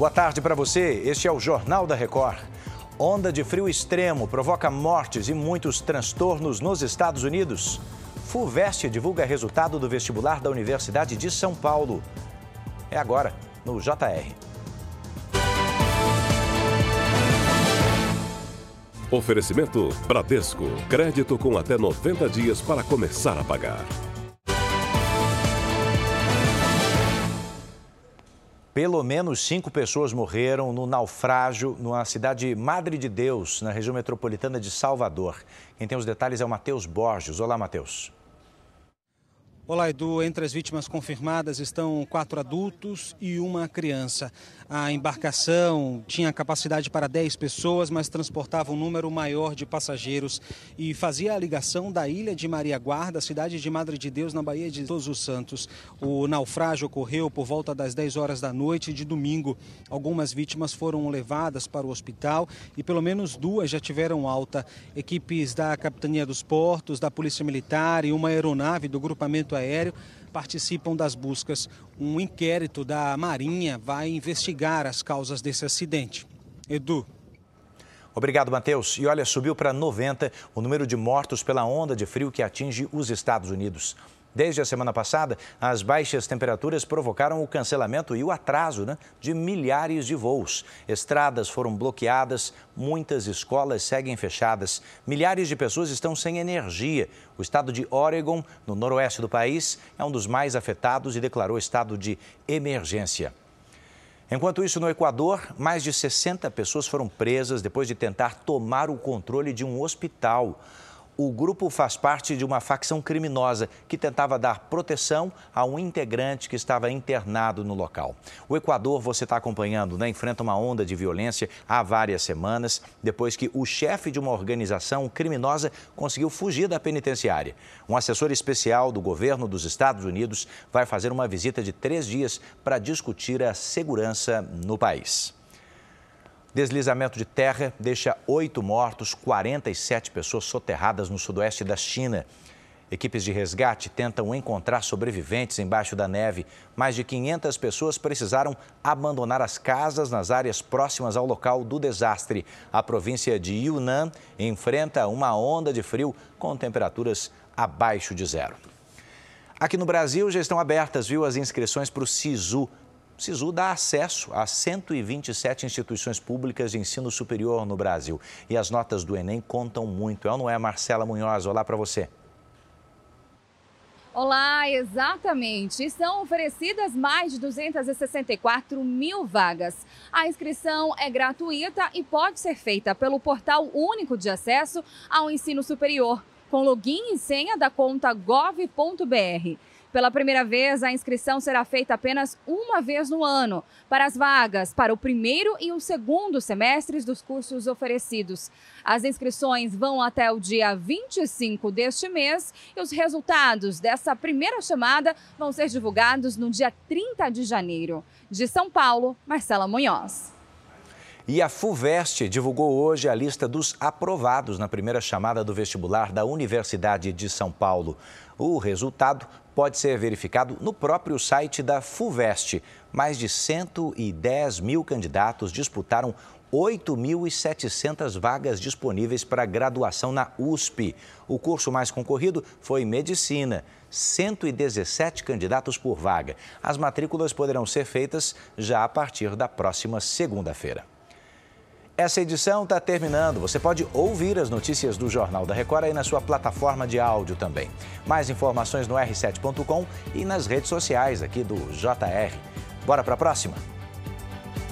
Boa tarde para você. Este é o Jornal da Record. Onda de frio extremo provoca mortes e muitos transtornos nos Estados Unidos. FUVEST divulga resultado do vestibular da Universidade de São Paulo. É agora, no JR. Oferecimento Bradesco. Crédito com até 90 dias para começar a pagar. Pelo menos cinco pessoas morreram no naufrágio na cidade Madre de Deus, na região metropolitana de Salvador. Quem tem os detalhes é o Matheus Borges. Olá, Matheus. Olá, Edu. Entre as vítimas confirmadas estão quatro adultos e uma criança. A embarcação tinha capacidade para 10 pessoas, mas transportava um número maior de passageiros e fazia a ligação da ilha de Maria Guarda, cidade de Madre de Deus, na Baía de Todos os Santos. O naufrágio ocorreu por volta das 10 horas da noite de domingo. Algumas vítimas foram levadas para o hospital e pelo menos duas já tiveram alta. Equipes da Capitania dos Portos, da Polícia Militar e uma aeronave do grupamento aéreo participam das buscas. Um inquérito da Marinha vai investigar as causas desse acidente. Edu. Obrigado, Matheus. E olha, subiu para 90 o número de mortos pela onda de frio que atinge os Estados Unidos. Desde a semana passada, as baixas temperaturas provocaram o cancelamento e o atraso né, de milhares de voos. Estradas foram bloqueadas, muitas escolas seguem fechadas, milhares de pessoas estão sem energia. O estado de Oregon, no noroeste do país, é um dos mais afetados e declarou estado de emergência. Enquanto isso, no Equador, mais de 60 pessoas foram presas depois de tentar tomar o controle de um hospital o grupo faz parte de uma facção criminosa que tentava dar proteção a um integrante que estava internado no local. O Equador, você está acompanhando, né, enfrenta uma onda de violência há várias semanas, depois que o chefe de uma organização criminosa conseguiu fugir da penitenciária. Um assessor especial do governo dos Estados Unidos vai fazer uma visita de três dias para discutir a segurança no país. Deslizamento de terra deixa oito mortos, 47 pessoas soterradas no sudoeste da China. Equipes de resgate tentam encontrar sobreviventes embaixo da neve. Mais de 500 pessoas precisaram abandonar as casas nas áreas próximas ao local do desastre. A província de Yunnan enfrenta uma onda de frio com temperaturas abaixo de zero. Aqui no Brasil já estão abertas, viu, as inscrições para o SISU, o SISU dá acesso a 127 instituições públicas de ensino superior no Brasil. E as notas do Enem contam muito. É ou não é, Marcela Munhoz? Olá para você. Olá, exatamente. São oferecidas mais de 264 mil vagas. A inscrição é gratuita e pode ser feita pelo Portal Único de Acesso ao Ensino Superior, com login e senha da conta gov.br. Pela primeira vez, a inscrição será feita apenas uma vez no ano para as vagas para o primeiro e o segundo semestres dos cursos oferecidos. As inscrições vão até o dia 25 deste mês e os resultados dessa primeira chamada vão ser divulgados no dia 30 de janeiro. De São Paulo, Marcela Munhoz. E a FUVEST divulgou hoje a lista dos aprovados na primeira chamada do vestibular da Universidade de São Paulo. O resultado pode ser verificado no próprio site da FUVEST. Mais de 110 mil candidatos disputaram 8.700 vagas disponíveis para graduação na USP. O curso mais concorrido foi Medicina, 117 candidatos por vaga. As matrículas poderão ser feitas já a partir da próxima segunda-feira. Essa edição está terminando. Você pode ouvir as notícias do Jornal da Record aí na sua plataforma de áudio também. Mais informações no r7.com e nas redes sociais aqui do JR. Bora para a próxima?